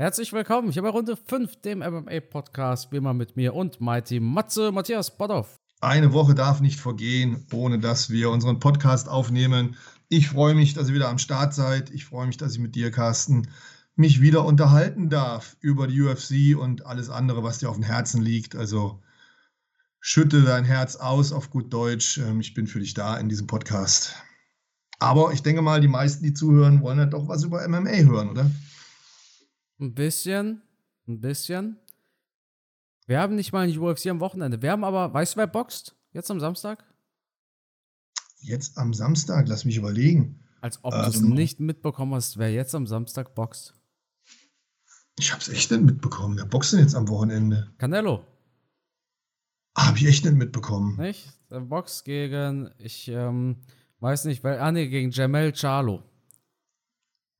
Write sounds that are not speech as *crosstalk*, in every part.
Herzlich willkommen. Ich habe Runde 5, dem MMA-Podcast, wie immer mit mir und Mighty Matze Matthias Bodoff. Eine Woche darf nicht vergehen, ohne dass wir unseren Podcast aufnehmen. Ich freue mich, dass ihr wieder am Start seid. Ich freue mich, dass ich mit dir, Carsten, mich wieder unterhalten darf über die UFC und alles andere, was dir auf dem Herzen liegt. Also schütte dein Herz aus auf gut Deutsch. Ähm, ich bin für dich da in diesem Podcast. Aber ich denke mal, die meisten, die zuhören, wollen ja doch was über MMA hören, oder? Ein bisschen, ein bisschen. Wir haben nicht mal ein UFC am Wochenende. Wir haben aber, weißt du, wer boxt? Jetzt am Samstag? Jetzt am Samstag, lass mich überlegen. Als ob ähm, du es nicht mitbekommen hast, wer jetzt am Samstag boxt. Ich hab's echt nicht mitbekommen. Wer boxt denn jetzt am Wochenende? Canelo. Ah, hab ich echt nicht mitbekommen. Nicht? Der boxt gegen, ich ähm, weiß nicht, weil, ah nee, gegen Jamel Charlo.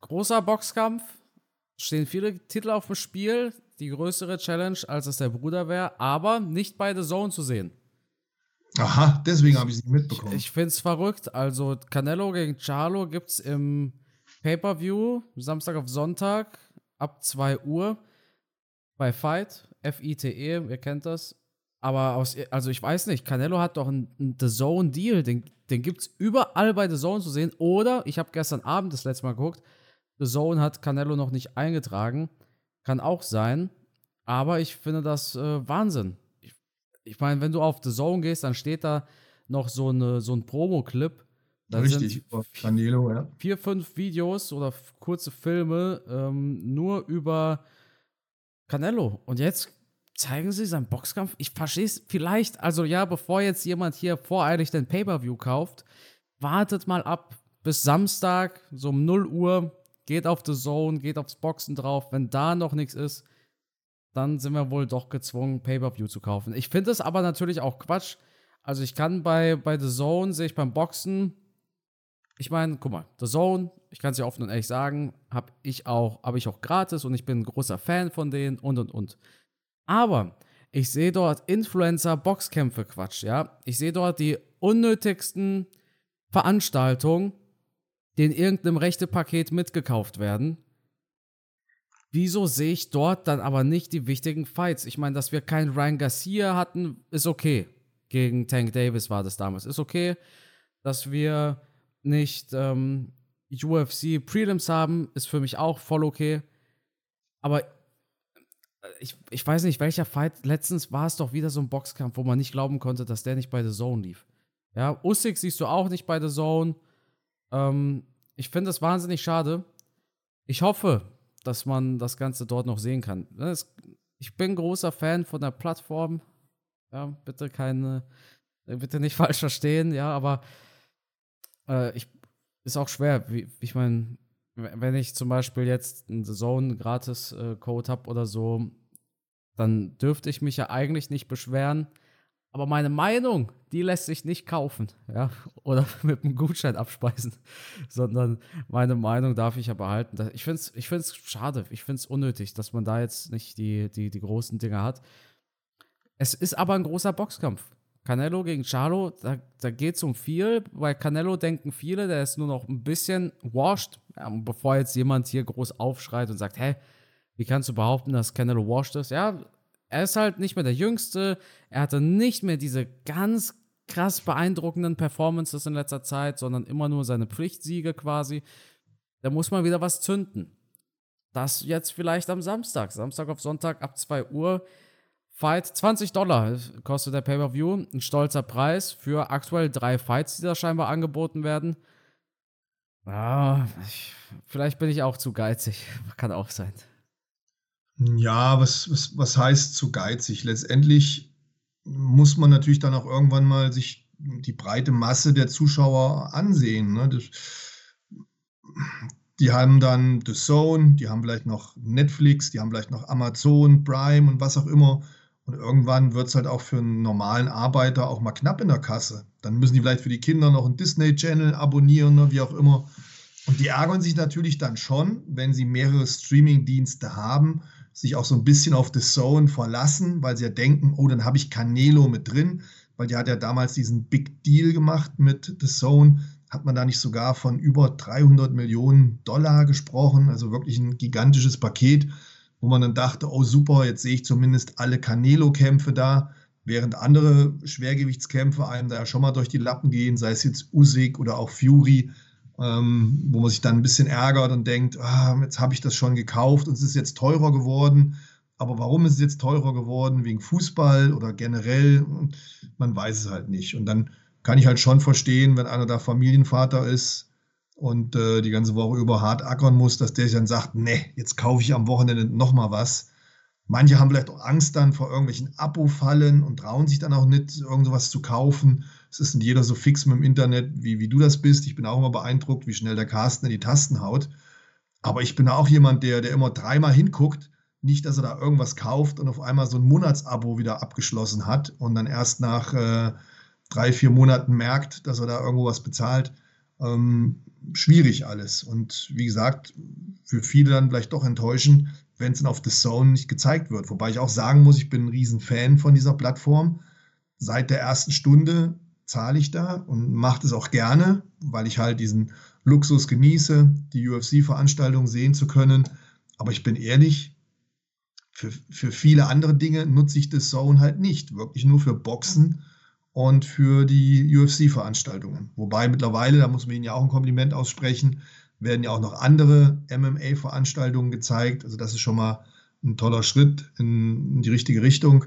Großer Boxkampf, stehen viele Titel auf dem Spiel, die größere Challenge, als es der Bruder wäre, aber nicht bei The Zone zu sehen. Aha, deswegen habe ich sie mitbekommen. Ich, ich finde es verrückt. Also Canelo gegen Charlo gibt es im Pay-Per-View Samstag auf Sonntag ab 2 Uhr bei Fight, F-I-T-E, ihr kennt das. Aber aus, also ich weiß nicht, Canelo hat doch einen, einen The Zone Deal, den, den gibt es überall bei The Zone zu sehen. Oder, ich habe gestern Abend das letzte Mal geguckt, The Zone hat Canelo noch nicht eingetragen. Kann auch sein. Aber ich finde das äh, Wahnsinn. Ich, ich meine, wenn du auf The Zone gehst, dann steht da noch so, eine, so ein Promo-Clip. Richtig, Canelo, ja. Vier, fünf Videos oder kurze Filme ähm, nur über Canelo. Und jetzt zeigen sie seinen Boxkampf. Ich verstehe es vielleicht, also ja, bevor jetzt jemand hier voreilig den Pay-Per-View kauft, wartet mal ab bis Samstag, so um 0 Uhr, geht auf The Zone, geht aufs Boxen drauf. Wenn da noch nichts ist, dann sind wir wohl doch gezwungen, Pay-Per-View zu kaufen. Ich finde es aber natürlich auch Quatsch. Also ich kann bei, bei The Zone, sehe ich beim Boxen, ich meine, guck mal, The Zone, ich kann es ja offen und ehrlich sagen, habe ich auch, habe ich auch gratis und ich bin ein großer Fan von denen und und und. Aber ich sehe dort Influencer-Boxkämpfe Quatsch, ja. Ich sehe dort die unnötigsten Veranstaltungen, die in irgendeinem Rechtepaket mitgekauft werden. Wieso sehe ich dort dann aber nicht die wichtigen Fights? Ich meine, dass wir keinen Ryan Garcia hatten, ist okay. Gegen Tank Davis war das damals. Ist okay. Dass wir nicht ähm, UFC Prelims haben, ist für mich auch voll okay. Aber äh, ich, ich weiß nicht, welcher Fight. Letztens war es doch wieder so ein Boxkampf, wo man nicht glauben konnte, dass der nicht bei The Zone lief. Ja, Usyk siehst du auch nicht bei The Zone. Ähm, ich finde es wahnsinnig schade. Ich hoffe, dass man das Ganze dort noch sehen kann. Ich bin großer Fan von der Plattform. Ja, bitte keine, bitte nicht *laughs* falsch verstehen, ja, aber äh, ich, ist auch schwer. Wie, ich meine, wenn ich zum Beispiel jetzt einen Saison-Gratis-Code äh, habe oder so, dann dürfte ich mich ja eigentlich nicht beschweren. Aber meine Meinung, die lässt sich nicht kaufen, ja, oder *laughs* mit einem Gutschein abspeisen, *laughs* sondern meine Meinung darf ich ja behalten. Ich finde es ich find's schade, ich finde es unnötig, dass man da jetzt nicht die, die, die großen Dinge hat. Es ist aber ein großer Boxkampf. Canelo gegen Charlo, da, da geht es um viel. Bei Canelo denken viele, der ist nur noch ein bisschen washed. Ja, bevor jetzt jemand hier groß aufschreit und sagt, hä, wie kannst du behaupten, dass Canelo washed ist? Ja, er ist halt nicht mehr der Jüngste. Er hatte nicht mehr diese ganz krass beeindruckenden Performances in letzter Zeit, sondern immer nur seine Pflichtsiege quasi. Da muss man wieder was zünden. Das jetzt vielleicht am Samstag. Samstag auf Sonntag ab 2 Uhr. Fight 20 Dollar kostet der Pay-Per-View. Ein stolzer Preis für aktuell drei Fights, die da scheinbar angeboten werden. Ja, ich, vielleicht bin ich auch zu geizig. *laughs* Kann auch sein. Ja, was, was, was heißt zu geizig? Letztendlich muss man natürlich dann auch irgendwann mal sich die breite Masse der Zuschauer ansehen. Ne? Das, die haben dann The Zone, die haben vielleicht noch Netflix, die haben vielleicht noch Amazon, Prime und was auch immer. Und irgendwann wird es halt auch für einen normalen Arbeiter auch mal knapp in der Kasse. Dann müssen die vielleicht für die Kinder noch einen Disney Channel abonnieren oder wie auch immer. Und die ärgern sich natürlich dann schon, wenn sie mehrere Streaming-Dienste haben sich auch so ein bisschen auf The Zone verlassen, weil sie ja denken, oh, dann habe ich Canelo mit drin, weil die hat ja damals diesen Big Deal gemacht mit The Zone. Hat man da nicht sogar von über 300 Millionen Dollar gesprochen, also wirklich ein gigantisches Paket. wo man dann dachte, oh super, jetzt sehe ich zumindest alle Canelo-Kämpfe da, während andere Schwergewichtskämpfe einem da ja schon mal durch die Lappen gehen, sei es jetzt Usyk oder auch Fury, ähm, wo man sich dann ein bisschen ärgert und denkt, ah, jetzt habe ich das schon gekauft und es ist jetzt teurer geworden. Aber warum ist es jetzt teurer geworden? Wegen Fußball oder generell? Man weiß es halt nicht. Und dann kann ich halt schon verstehen, wenn einer da Familienvater ist und äh, die ganze Woche über hart ackern muss, dass der sich dann sagt, nee, jetzt kaufe ich am Wochenende nochmal was. Manche haben vielleicht auch Angst dann vor irgendwelchen Abo-Fallen und trauen sich dann auch nicht, irgend sowas zu kaufen. Es ist nicht jeder so fix mit dem Internet, wie, wie du das bist. Ich bin auch immer beeindruckt, wie schnell der Carsten in die Tasten haut. Aber ich bin auch jemand, der, der immer dreimal hinguckt. Nicht, dass er da irgendwas kauft und auf einmal so ein Monatsabo wieder abgeschlossen hat und dann erst nach äh, drei, vier Monaten merkt, dass er da irgendwo was bezahlt. Ähm, schwierig alles. Und wie gesagt, für viele dann vielleicht doch enttäuschend, wenn es dann auf The Zone nicht gezeigt wird. Wobei ich auch sagen muss, ich bin ein Riesenfan von dieser Plattform. Seit der ersten Stunde zahle ich da und mache das auch gerne, weil ich halt diesen Luxus genieße, die UFC-Veranstaltung sehen zu können. Aber ich bin ehrlich, für, für viele andere Dinge nutze ich The Zone halt nicht. Wirklich nur für Boxen und für die UFC-Veranstaltungen. Wobei mittlerweile, da muss man Ihnen ja auch ein Kompliment aussprechen, werden ja auch noch andere MMA-Veranstaltungen gezeigt. Also das ist schon mal ein toller Schritt in die richtige Richtung.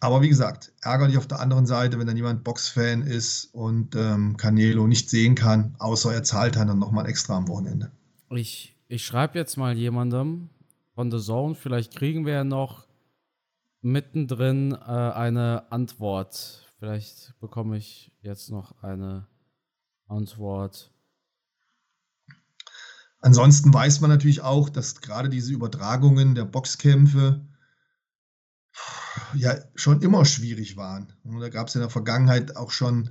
Aber wie gesagt, ärgerlich auf der anderen Seite, wenn dann jemand Boxfan ist und ähm, Canelo nicht sehen kann, außer er zahlt dann nochmal extra am Wochenende. Ich, ich schreibe jetzt mal jemandem von The Zone, vielleicht kriegen wir ja noch mittendrin äh, eine Antwort Vielleicht bekomme ich jetzt noch eine Antwort. Ansonsten weiß man natürlich auch, dass gerade diese Übertragungen der Boxkämpfe ja schon immer schwierig waren. Und da gab es in der Vergangenheit auch schon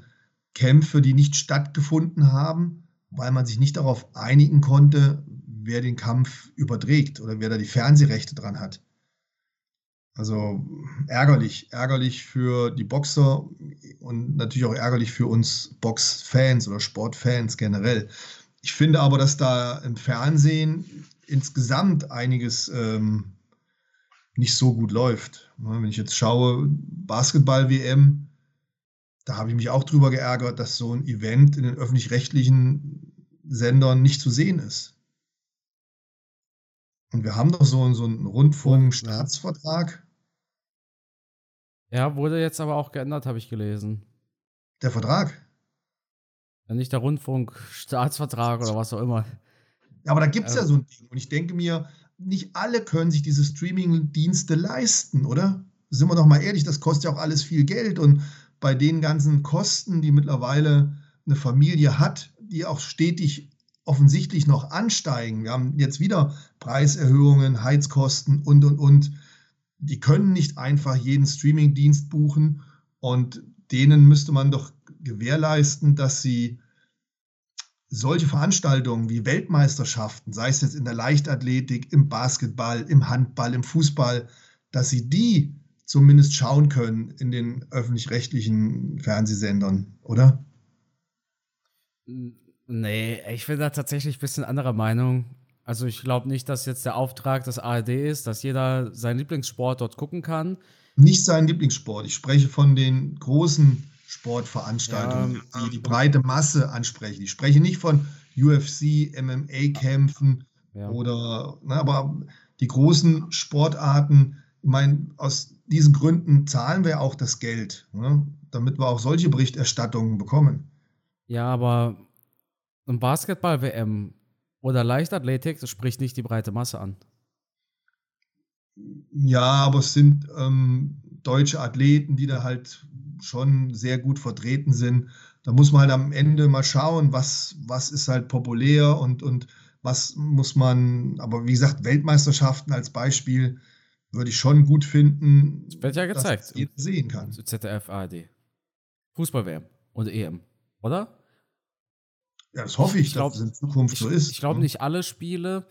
Kämpfe, die nicht stattgefunden haben, weil man sich nicht darauf einigen konnte, wer den Kampf überträgt oder wer da die Fernsehrechte dran hat. Also ärgerlich, ärgerlich für die Boxer und natürlich auch ärgerlich für uns Boxfans oder Sportfans generell. Ich finde aber, dass da im Fernsehen insgesamt einiges ähm, nicht so gut läuft. Wenn ich jetzt schaue, Basketball-WM, da habe ich mich auch drüber geärgert, dass so ein Event in den öffentlich-rechtlichen Sendern nicht zu sehen ist. Und wir haben doch so, so einen Rundfunkstaatsvertrag. Ja, wurde jetzt aber auch geändert, habe ich gelesen. Der Vertrag? Ja, nicht der Rundfunkstaatsvertrag oder was auch immer. Ja, aber da gibt es ja. ja so ein Ding. Und ich denke mir, nicht alle können sich diese Streaming-Dienste leisten, oder? Sind wir doch mal ehrlich, das kostet ja auch alles viel Geld. Und bei den ganzen Kosten, die mittlerweile eine Familie hat, die auch stetig offensichtlich noch ansteigen. Wir haben jetzt wieder Preiserhöhungen, Heizkosten und, und, und. Die können nicht einfach jeden Streamingdienst buchen und denen müsste man doch gewährleisten, dass sie solche Veranstaltungen wie Weltmeisterschaften, sei es jetzt in der Leichtathletik, im Basketball, im Handball, im Fußball, dass sie die zumindest schauen können in den öffentlich-rechtlichen Fernsehsendern, oder? Nee, ich bin da tatsächlich ein bisschen anderer Meinung. Also ich glaube nicht, dass jetzt der Auftrag des ARD ist, dass jeder seinen Lieblingssport dort gucken kann. Nicht seinen Lieblingssport. Ich spreche von den großen Sportveranstaltungen, ja, die die breite Masse ansprechen. Ich spreche nicht von UFC, MMA-Kämpfen ja. oder, na, ne, aber die großen Sportarten, ich meine, aus diesen Gründen zahlen wir auch das Geld, ne, damit wir auch solche Berichterstattungen bekommen. Ja, aber ein Basketball-WM oder Leichtathletik, das spricht nicht die breite Masse an. Ja, aber es sind ähm, deutsche Athleten, die da halt schon sehr gut vertreten sind. Da muss man halt am Ende mal schauen, was, was ist halt populär und, und was muss man, aber wie gesagt, Weltmeisterschaften als Beispiel würde ich schon gut finden. Das wird ja gezeigt. Dass jeder sehen kann. ZDF, ARD. Fußball-WM und EM, oder? Ja, das hoffe ich, ich glaub, dass es in Zukunft ich, so ist. Ich glaube ne? nicht alle Spiele.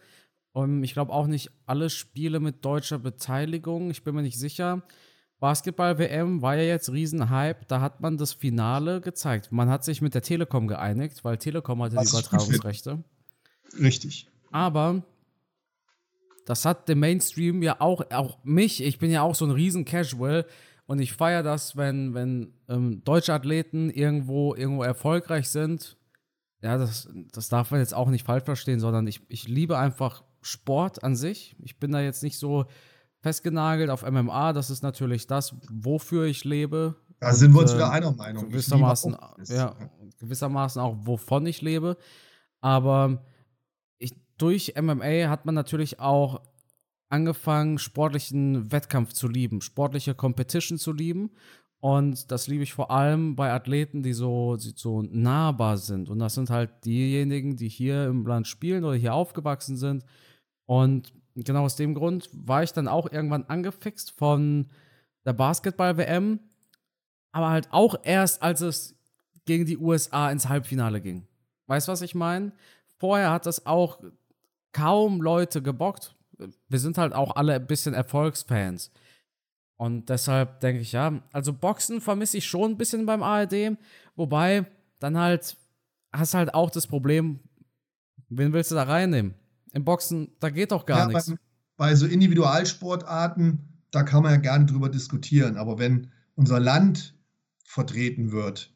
Und ich glaube auch nicht alle Spiele mit deutscher Beteiligung. Ich bin mir nicht sicher. Basketball-WM war ja jetzt Riesenhype. Da hat man das Finale gezeigt. Man hat sich mit der Telekom geeinigt, weil Telekom hatte Was die Übertragungsrechte. Richtig. Aber das hat der Mainstream ja auch, auch mich, ich bin ja auch so ein riesen Casual und ich feiere das, wenn, wenn ähm, deutsche Athleten irgendwo, irgendwo erfolgreich sind. Ja, das, das darf man jetzt auch nicht falsch verstehen, sondern ich, ich liebe einfach Sport an sich. Ich bin da jetzt nicht so festgenagelt auf MMA. Das ist natürlich das, wofür ich lebe. Da sind wir uns wieder einer Meinung. Gewissermaßen, ja, gewissermaßen auch, wovon ich lebe. Aber ich, durch MMA hat man natürlich auch angefangen, sportlichen Wettkampf zu lieben, sportliche Competition zu lieben. Und das liebe ich vor allem bei Athleten, die so, die so nahbar sind. Und das sind halt diejenigen, die hier im Land spielen oder hier aufgewachsen sind. Und genau aus dem Grund war ich dann auch irgendwann angefixt von der Basketball-WM, aber halt auch erst, als es gegen die USA ins Halbfinale ging. Weißt du, was ich meine? Vorher hat das auch kaum Leute gebockt. Wir sind halt auch alle ein bisschen Erfolgsfans. Und deshalb denke ich, ja, also Boxen vermisse ich schon ein bisschen beim ARD, wobei dann halt hast halt auch das Problem, wen willst du da reinnehmen? Im Boxen, da geht doch gar ja, nichts. Bei, bei so Individualsportarten, da kann man ja gerne drüber diskutieren. Aber wenn unser Land vertreten wird,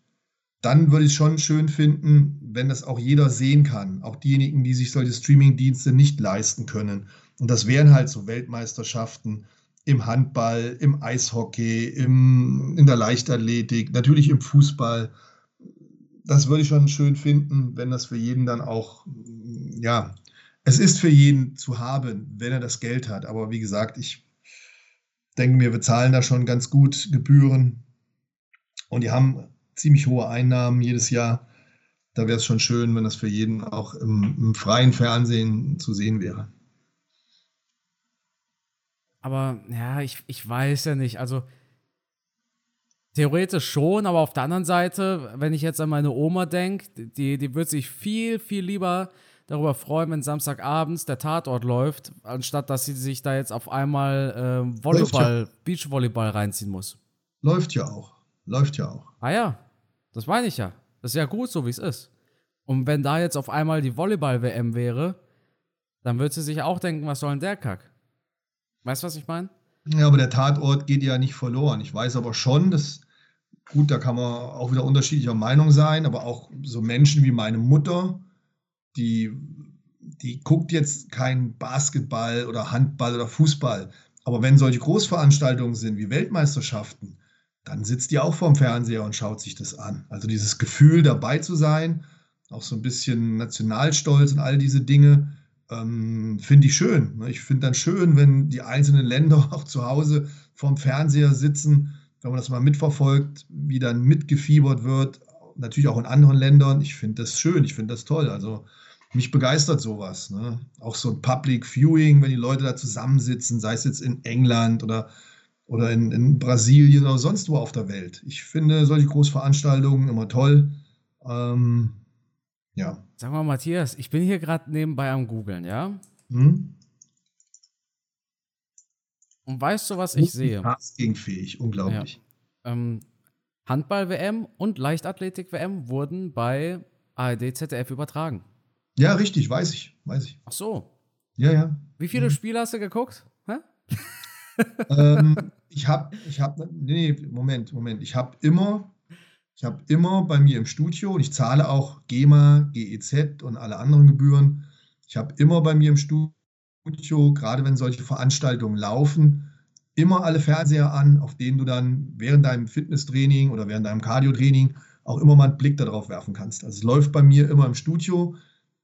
dann würde ich es schon schön finden, wenn das auch jeder sehen kann. Auch diejenigen, die sich solche Streaming-Dienste nicht leisten können. Und das wären halt so Weltmeisterschaften im Handball, im Eishockey, im, in der Leichtathletik, natürlich im Fußball. Das würde ich schon schön finden, wenn das für jeden dann auch ja, es ist für jeden zu haben, wenn er das Geld hat. Aber wie gesagt, ich denke mir, wir zahlen da schon ganz gut Gebühren und die haben ziemlich hohe Einnahmen jedes Jahr. Da wäre es schon schön, wenn das für jeden auch im, im freien Fernsehen zu sehen wäre. Aber ja, ich, ich weiß ja nicht. Also theoretisch schon, aber auf der anderen Seite, wenn ich jetzt an meine Oma denke, die, die wird sich viel, viel lieber darüber freuen, wenn Samstagabends der Tatort läuft, anstatt dass sie sich da jetzt auf einmal äh, Volleyball, ja. Beachvolleyball reinziehen muss. Läuft ja auch. Läuft ja auch. Ah ja, das meine ich ja. Das ist ja gut, so wie es ist. Und wenn da jetzt auf einmal die Volleyball-WM wäre, dann würde sie sich auch denken, was soll denn der Kack? Weißt du, was ich meine? Ja, aber der Tatort geht ja nicht verloren. Ich weiß aber schon, dass, gut, da kann man auch wieder unterschiedlicher Meinung sein, aber auch so Menschen wie meine Mutter, die, die guckt jetzt kein Basketball oder Handball oder Fußball. Aber wenn solche Großveranstaltungen sind wie Weltmeisterschaften, dann sitzt die auch vorm Fernseher und schaut sich das an. Also dieses Gefühl dabei zu sein, auch so ein bisschen Nationalstolz und all diese Dinge, ähm, finde ich schön. Ich finde dann schön, wenn die einzelnen Länder *laughs* auch zu Hause vorm Fernseher sitzen, wenn man das mal mitverfolgt, wie dann mitgefiebert wird, natürlich auch in anderen Ländern. Ich finde das schön, ich finde das toll. Also mich begeistert sowas. Ne? Auch so ein Public Viewing, wenn die Leute da zusammensitzen, sei es jetzt in England oder, oder in, in Brasilien oder sonst wo auf der Welt. Ich finde solche Großveranstaltungen immer toll. Ähm, ja. Sag mal, Matthias, ich bin hier gerade nebenbei am Googeln, ja? Hm? Und weißt du, was ich sehe? Castingfähig, unglaublich. Ja. Ähm, Handball-WM und Leichtathletik-WM wurden bei ARD ZDF übertragen. Ja, richtig, weiß ich, weiß ich. Ach so. Ja, ja. Wie viele mhm. Spiele hast du geguckt? *laughs* ähm, ich habe, ich habe, nee, Moment, Moment. Ich habe immer, ich habe immer bei mir im Studio und ich zahle auch GEMA, GEZ und alle anderen Gebühren. Ich habe immer bei mir im Studio, gerade wenn solche Veranstaltungen laufen, immer alle Fernseher an, auf denen du dann während deinem Fitnesstraining oder während deinem Cardio-Training auch immer mal einen Blick darauf werfen kannst. Also es läuft bei mir immer im Studio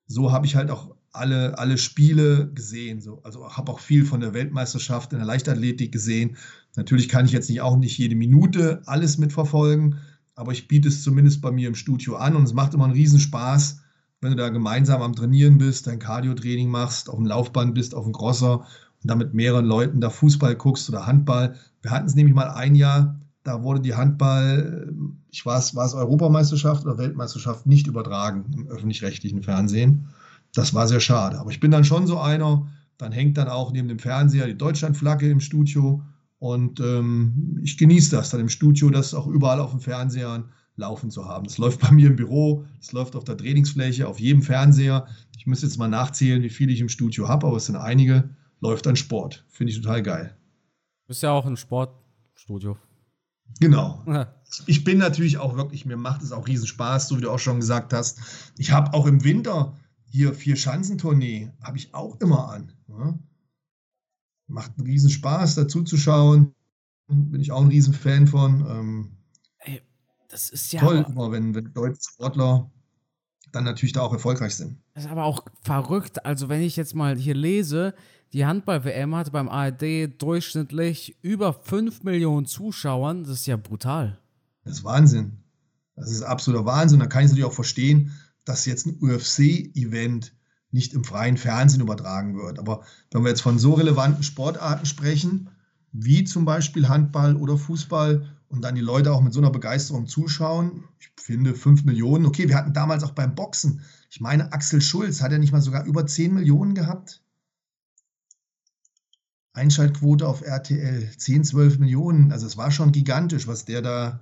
so habe ich halt auch alle, alle Spiele gesehen. So. Also habe auch viel von der Weltmeisterschaft in der Leichtathletik gesehen. Natürlich kann ich jetzt nicht auch nicht jede Minute alles mitverfolgen, aber ich biete es zumindest bei mir im Studio an und es macht immer einen Riesenspaß, wenn du da gemeinsam am Trainieren bist, dein Cardio-Training machst, auf dem Laufband bist, auf dem Crosser und da mit mehreren Leuten da Fußball guckst oder Handball. Wir hatten es nämlich mal ein Jahr, da wurde die Handball, ich weiß, war es Europameisterschaft oder Weltmeisterschaft, nicht übertragen im öffentlich-rechtlichen Fernsehen. Das war sehr schade. Aber ich bin dann schon so einer, dann hängt dann auch neben dem Fernseher die Deutschlandflagge im Studio und ähm, ich genieße das dann im Studio, das auch überall auf dem Fernseher laufen zu haben. Das läuft bei mir im Büro, das läuft auf der Trainingsfläche, auf jedem Fernseher. Ich muss jetzt mal nachzählen, wie viele ich im Studio habe, aber es sind einige. läuft dann Sport. Finde ich total geil. Du bist ja auch ein Sportstudio. Genau. Ich bin natürlich auch wirklich, mir macht es auch riesen Spaß, so wie du auch schon gesagt hast. Ich habe auch im Winter hier vier Schanzentournee, habe ich auch immer an. Ja. Macht einen riesen Spaß, dazu zu schauen. Bin ich auch ein riesen Fan von. Ähm, Ey, das ist ja. Toll, immer, wenn, wenn deutsche Sportler dann natürlich da auch erfolgreich sind. Das ist aber auch verrückt. Also, wenn ich jetzt mal hier lese, die Handball-WM hatte beim ARD durchschnittlich über 5 Millionen Zuschauern. Das ist ja brutal. Das ist Wahnsinn. Das ist absoluter Wahnsinn. Da kann ich natürlich auch verstehen, dass jetzt ein UFC-Event nicht im freien Fernsehen übertragen wird. Aber wenn wir jetzt von so relevanten Sportarten sprechen, wie zum Beispiel Handball oder Fußball, und dann die Leute auch mit so einer Begeisterung zuschauen. Ich finde 5 Millionen. Okay, wir hatten damals auch beim Boxen. Ich meine, Axel Schulz hat er nicht mal sogar über 10 Millionen gehabt. Einschaltquote auf RTL 10, 12 Millionen. Also es war schon gigantisch, was der da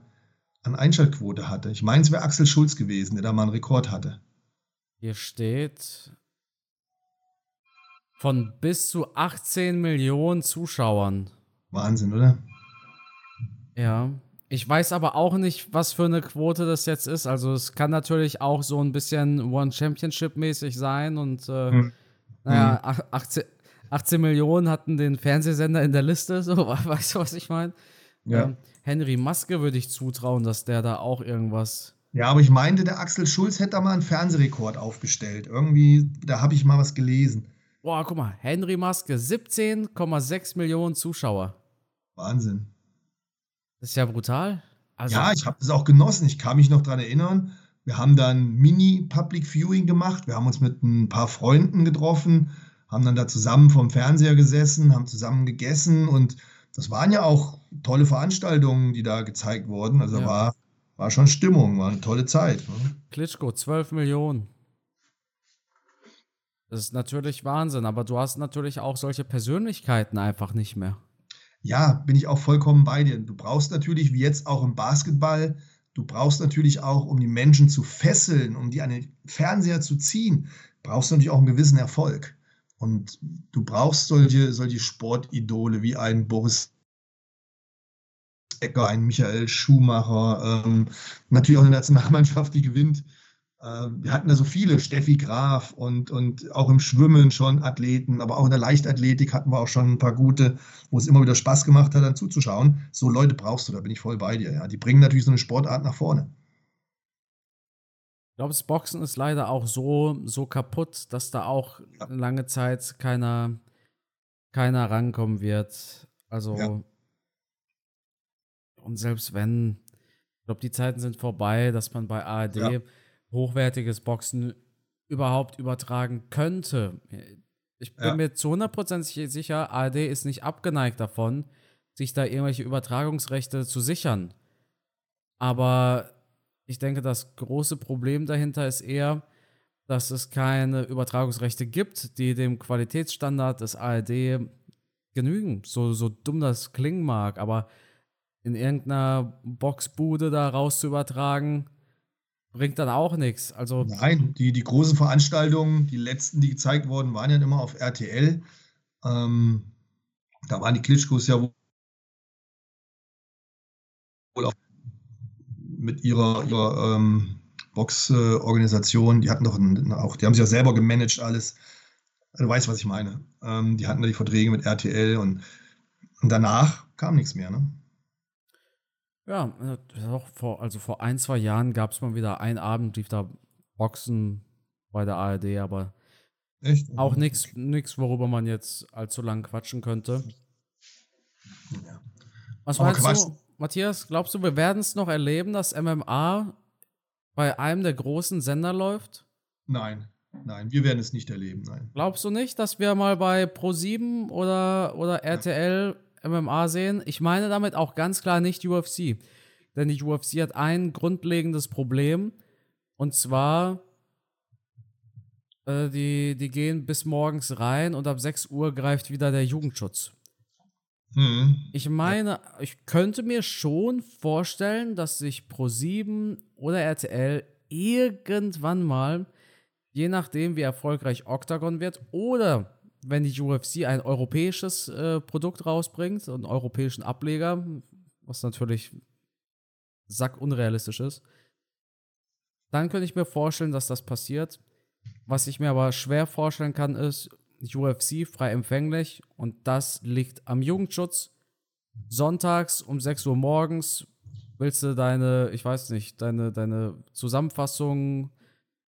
an Einschaltquote hatte. Ich meine, es wäre Axel Schulz gewesen, der da mal einen Rekord hatte. Hier steht von bis zu 18 Millionen Zuschauern. Wahnsinn, oder? Ja. Ich weiß aber auch nicht, was für eine Quote das jetzt ist. Also es kann natürlich auch so ein bisschen One Championship mäßig sein und äh, hm. naja, 18, hm. 18 Millionen hatten den Fernsehsender in der Liste, so, *laughs* weißt du, was ich meine? Ja. Ähm, Henry Maske würde ich zutrauen, dass der da auch irgendwas. Ja, aber ich meinte, der Axel Schulz hätte da mal einen Fernsehrekord aufgestellt. Irgendwie, da habe ich mal was gelesen. Boah, guck mal, Henry Maske, 17,6 Millionen Zuschauer. Wahnsinn. Das ist ja brutal. Also, ja, ich habe das auch genossen. Ich kann mich noch daran erinnern. Wir haben dann Mini-Public Viewing gemacht. Wir haben uns mit ein paar Freunden getroffen, haben dann da zusammen vorm Fernseher gesessen, haben zusammen gegessen und das waren ja auch tolle Veranstaltungen, die da gezeigt wurden. Also ja. war, war schon Stimmung, war eine tolle Zeit. Ne? Klitschko, 12 Millionen. Das ist natürlich Wahnsinn, aber du hast natürlich auch solche Persönlichkeiten einfach nicht mehr. Ja, bin ich auch vollkommen bei dir. Du brauchst natürlich, wie jetzt auch im Basketball, du brauchst natürlich auch, um die Menschen zu fesseln, um die an den Fernseher zu ziehen, brauchst du natürlich auch einen gewissen Erfolg. Und du brauchst solche, solche Sportidole wie ein Boris Ecker, ein Michael Schumacher, ähm, natürlich auch eine Nationalmannschaft, die gewinnt. Ähm, wir hatten da so viele, Steffi Graf und, und auch im Schwimmen schon Athleten, aber auch in der Leichtathletik hatten wir auch schon ein paar gute, wo es immer wieder Spaß gemacht hat, dann zuzuschauen. So Leute brauchst du, da bin ich voll bei dir. Ja. Die bringen natürlich so eine Sportart nach vorne. Ich glaube, das Boxen ist leider auch so, so kaputt, dass da auch ja. lange Zeit keiner, keiner rankommen wird. Also, ja. und selbst wenn, ich glaube, die Zeiten sind vorbei, dass man bei ARD ja hochwertiges Boxen überhaupt übertragen könnte. Ich bin ja. mir zu 100% sicher, ARD ist nicht abgeneigt davon, sich da irgendwelche Übertragungsrechte zu sichern. Aber ich denke, das große Problem dahinter ist eher, dass es keine Übertragungsrechte gibt, die dem Qualitätsstandard des ARD genügen. So, so dumm das klingen mag, aber in irgendeiner Boxbude da raus zu übertragen, bringt dann auch nichts. Also Nein, die, die großen Veranstaltungen, die letzten, die gezeigt wurden, waren ja immer auf RTL. Ähm, da waren die Klitschkos ja wohl auch mit ihrer, ihrer ähm, Box-Organisation, die hatten doch ein, auch, die haben sich ja selber gemanagt alles. Du weißt, was ich meine. Ähm, die hatten da die Verträge mit RTL und, und danach kam nichts mehr. Ne? Ja, auch äh, vor, also vor ein, zwei Jahren gab es mal wieder einen Abend, lief da Boxen bei der ARD, aber Echt? auch nichts, worüber man jetzt allzu lang quatschen könnte. Ja. Was aber meinst Quatsch. du, Matthias? Glaubst du, wir werden es noch erleben, dass MMA bei einem der großen Sender läuft? Nein, nein, wir werden es nicht erleben, nein. Glaubst du nicht, dass wir mal bei Pro7 oder, oder RTL MMA sehen. Ich meine damit auch ganz klar nicht UFC. Denn die UFC hat ein grundlegendes Problem. Und zwar, äh, die, die gehen bis morgens rein und ab 6 Uhr greift wieder der Jugendschutz. Mhm. Ich meine, ich könnte mir schon vorstellen, dass sich Pro7 oder RTL irgendwann mal, je nachdem wie erfolgreich Octagon wird oder wenn die UFC ein europäisches äh, Produkt rausbringt, einen europäischen Ableger, was natürlich sackunrealistisch ist, dann könnte ich mir vorstellen, dass das passiert. Was ich mir aber schwer vorstellen kann, ist UFC frei empfänglich und das liegt am Jugendschutz. Sonntags um 6 Uhr morgens willst du deine, ich weiß nicht, deine, deine Zusammenfassung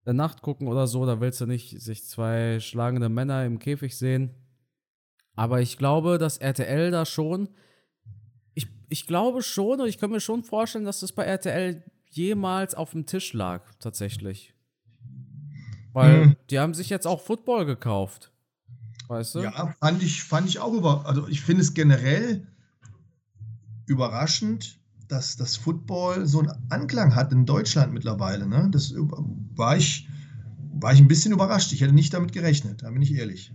Nacht gucken oder so, da willst du nicht sich zwei schlagende Männer im Käfig sehen. Aber ich glaube, dass RTL da schon, ich, ich glaube schon und ich kann mir schon vorstellen, dass das bei RTL jemals auf dem Tisch lag, tatsächlich. Weil hm. die haben sich jetzt auch Football gekauft. Weißt du? Ja, fand ich, fand ich auch über. Also ich finde es generell überraschend, dass das Football so einen Anklang hat in Deutschland mittlerweile. Ne? Das war ich, war ich ein bisschen überrascht. Ich hätte nicht damit gerechnet, da bin ich ehrlich.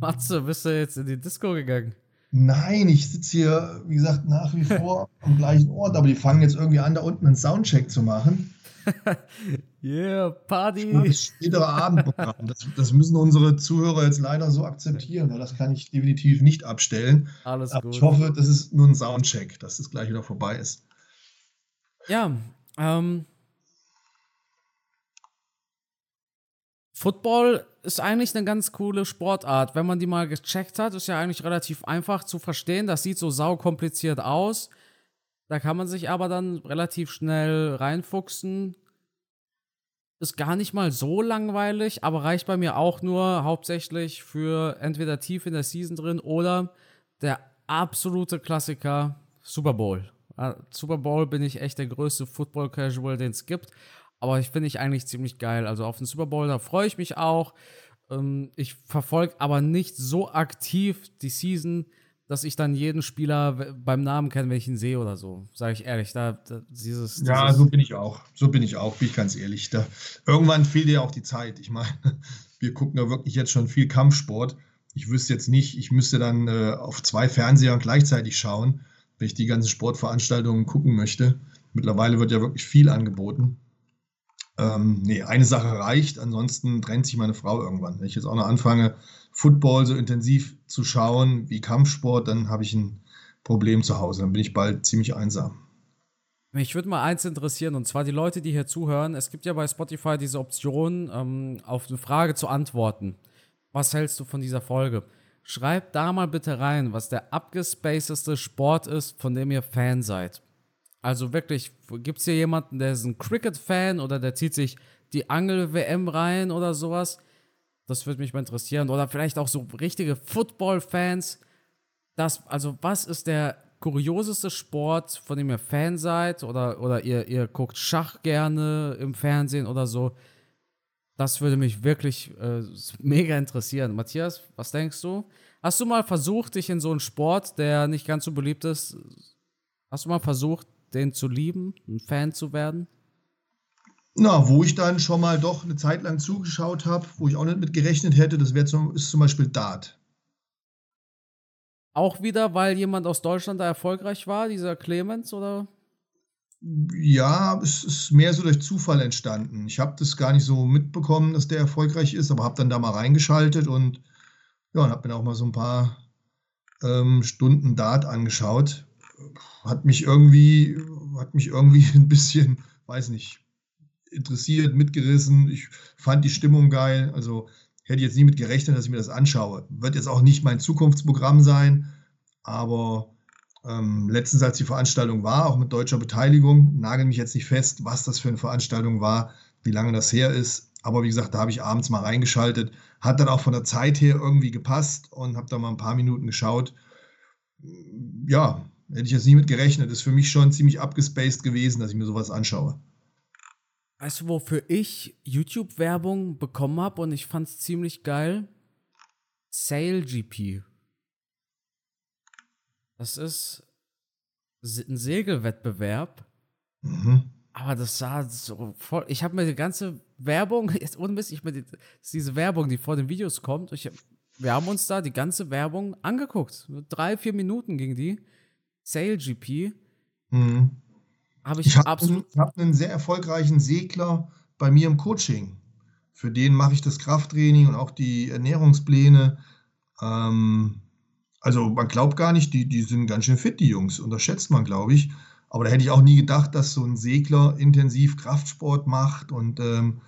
Matze, bist du jetzt in die Disco gegangen? Nein, ich sitze hier, wie gesagt, nach wie *laughs* vor am gleichen Ort, aber die fangen jetzt irgendwie an, da unten einen Soundcheck zu machen. *laughs* yeah, Party. Das spätere Abendprogramm. Das, das, müssen unsere Zuhörer jetzt leider so akzeptieren, weil das kann ich definitiv nicht abstellen. Alles aber gut. Ich hoffe, das ist nur ein Soundcheck, dass das gleich wieder vorbei ist. Ja, ähm, Football ist eigentlich eine ganz coole Sportart. Wenn man die mal gecheckt hat, ist ja eigentlich relativ einfach zu verstehen. Das sieht so saukompliziert aus. Da kann man sich aber dann relativ schnell reinfuchsen. Ist gar nicht mal so langweilig, aber reicht bei mir auch nur hauptsächlich für entweder tief in der Season drin oder der absolute Klassiker Super Bowl. Ah, Super Bowl bin ich echt der größte Football Casual, den es gibt. Aber ich finde ich eigentlich ziemlich geil. Also auf den Super Bowl, da freue ich mich auch. Ähm, ich verfolge aber nicht so aktiv die Season, dass ich dann jeden Spieler beim Namen kenne, wenn ich ihn sehe oder so. Sage ich ehrlich. Da, da dieses, dieses, ja, so bin ich auch. So bin ich auch, bin ich ganz ehrlich. Da, irgendwann fehlt dir auch die Zeit. Ich meine, *laughs* wir gucken da wirklich jetzt schon viel Kampfsport. Ich wüsste jetzt nicht, ich müsste dann äh, auf zwei Fernsehern gleichzeitig schauen, wenn ich die ganzen Sportveranstaltungen gucken möchte. Mittlerweile wird ja wirklich viel angeboten. Ähm, nee, eine Sache reicht, ansonsten trennt sich meine Frau irgendwann. Wenn ich jetzt auch noch anfange, Football so intensiv zu schauen wie Kampfsport, dann habe ich ein Problem zu Hause. Dann bin ich bald ziemlich einsam. Mich würde mal eins interessieren, und zwar die Leute, die hier zuhören. Es gibt ja bei Spotify diese Option, ähm, auf eine Frage zu antworten. Was hältst du von dieser Folge? Schreibt da mal bitte rein, was der abgespacedeste Sport ist, von dem ihr Fan seid. Also wirklich, gibt es hier jemanden, der ist ein Cricket-Fan oder der zieht sich die Angel-WM rein oder sowas? Das würde mich mal interessieren. Oder vielleicht auch so richtige Football-Fans. Also, was ist der kurioseste Sport, von dem ihr Fan seid? Oder, oder ihr, ihr guckt Schach gerne im Fernsehen oder so? Das würde mich wirklich äh, mega interessieren. Matthias, was denkst du? Hast du mal versucht, dich in so einen Sport, der nicht ganz so beliebt ist, hast du mal versucht, den zu lieben, ein Fan zu werden? Na, wo ich dann schon mal doch eine Zeit lang zugeschaut habe, wo ich auch nicht mit gerechnet hätte, das wäre zum, ist zum Beispiel Dart. Auch wieder, weil jemand aus Deutschland da erfolgreich war, dieser Clemens, oder? Ja, es ist mehr so durch Zufall entstanden. Ich habe das gar nicht so mitbekommen, dass der erfolgreich ist, aber habe dann da mal reingeschaltet und ja, und habe mir auch mal so ein paar ähm, Stunden Dart angeschaut hat mich irgendwie, hat mich irgendwie *laughs* ein bisschen, weiß nicht, interessiert, mitgerissen. Ich fand die Stimmung geil. Also hätte jetzt nie mit gerechnet, dass ich mir das anschaue. Wird jetzt auch nicht mein Zukunftsprogramm sein, aber ähm, letztens, als die Veranstaltung war, auch mit deutscher Beteiligung, nagel mich jetzt nicht fest, was das für eine Veranstaltung war, wie lange das her ist. Aber wie gesagt, da habe ich abends mal reingeschaltet. Hat dann auch von der Zeit her irgendwie gepasst und habe da mal ein paar Minuten geschaut. Ja, Hätte ich jetzt nie mit gerechnet. Ist für mich schon ziemlich abgespaced gewesen, dass ich mir sowas anschaue. Weißt du, wofür ich YouTube-Werbung bekommen habe und ich fand es ziemlich geil? Sale GP. Das ist ein Segelwettbewerb. Mhm. Aber das sah so voll. Ich habe mir die ganze Werbung, *laughs* jetzt ohne Mist, ich mir die, diese Werbung, die vor den Videos kommt. Ich, wir haben uns da die ganze Werbung angeguckt. Drei, vier Minuten ging die. Sail GP. Mhm. Habe ich, ich hab absolut. Ich habe einen sehr erfolgreichen Segler bei mir im Coaching. für den mache ich das Krafttraining und auch die Ernährungspläne. Ähm, also man glaubt gar nicht, die, die sind ganz schön fit, die Jungs. Unterschätzt man, glaube ich. Aber da hätte ich auch nie gedacht, dass so ein Segler intensiv Kraftsport macht und ähm,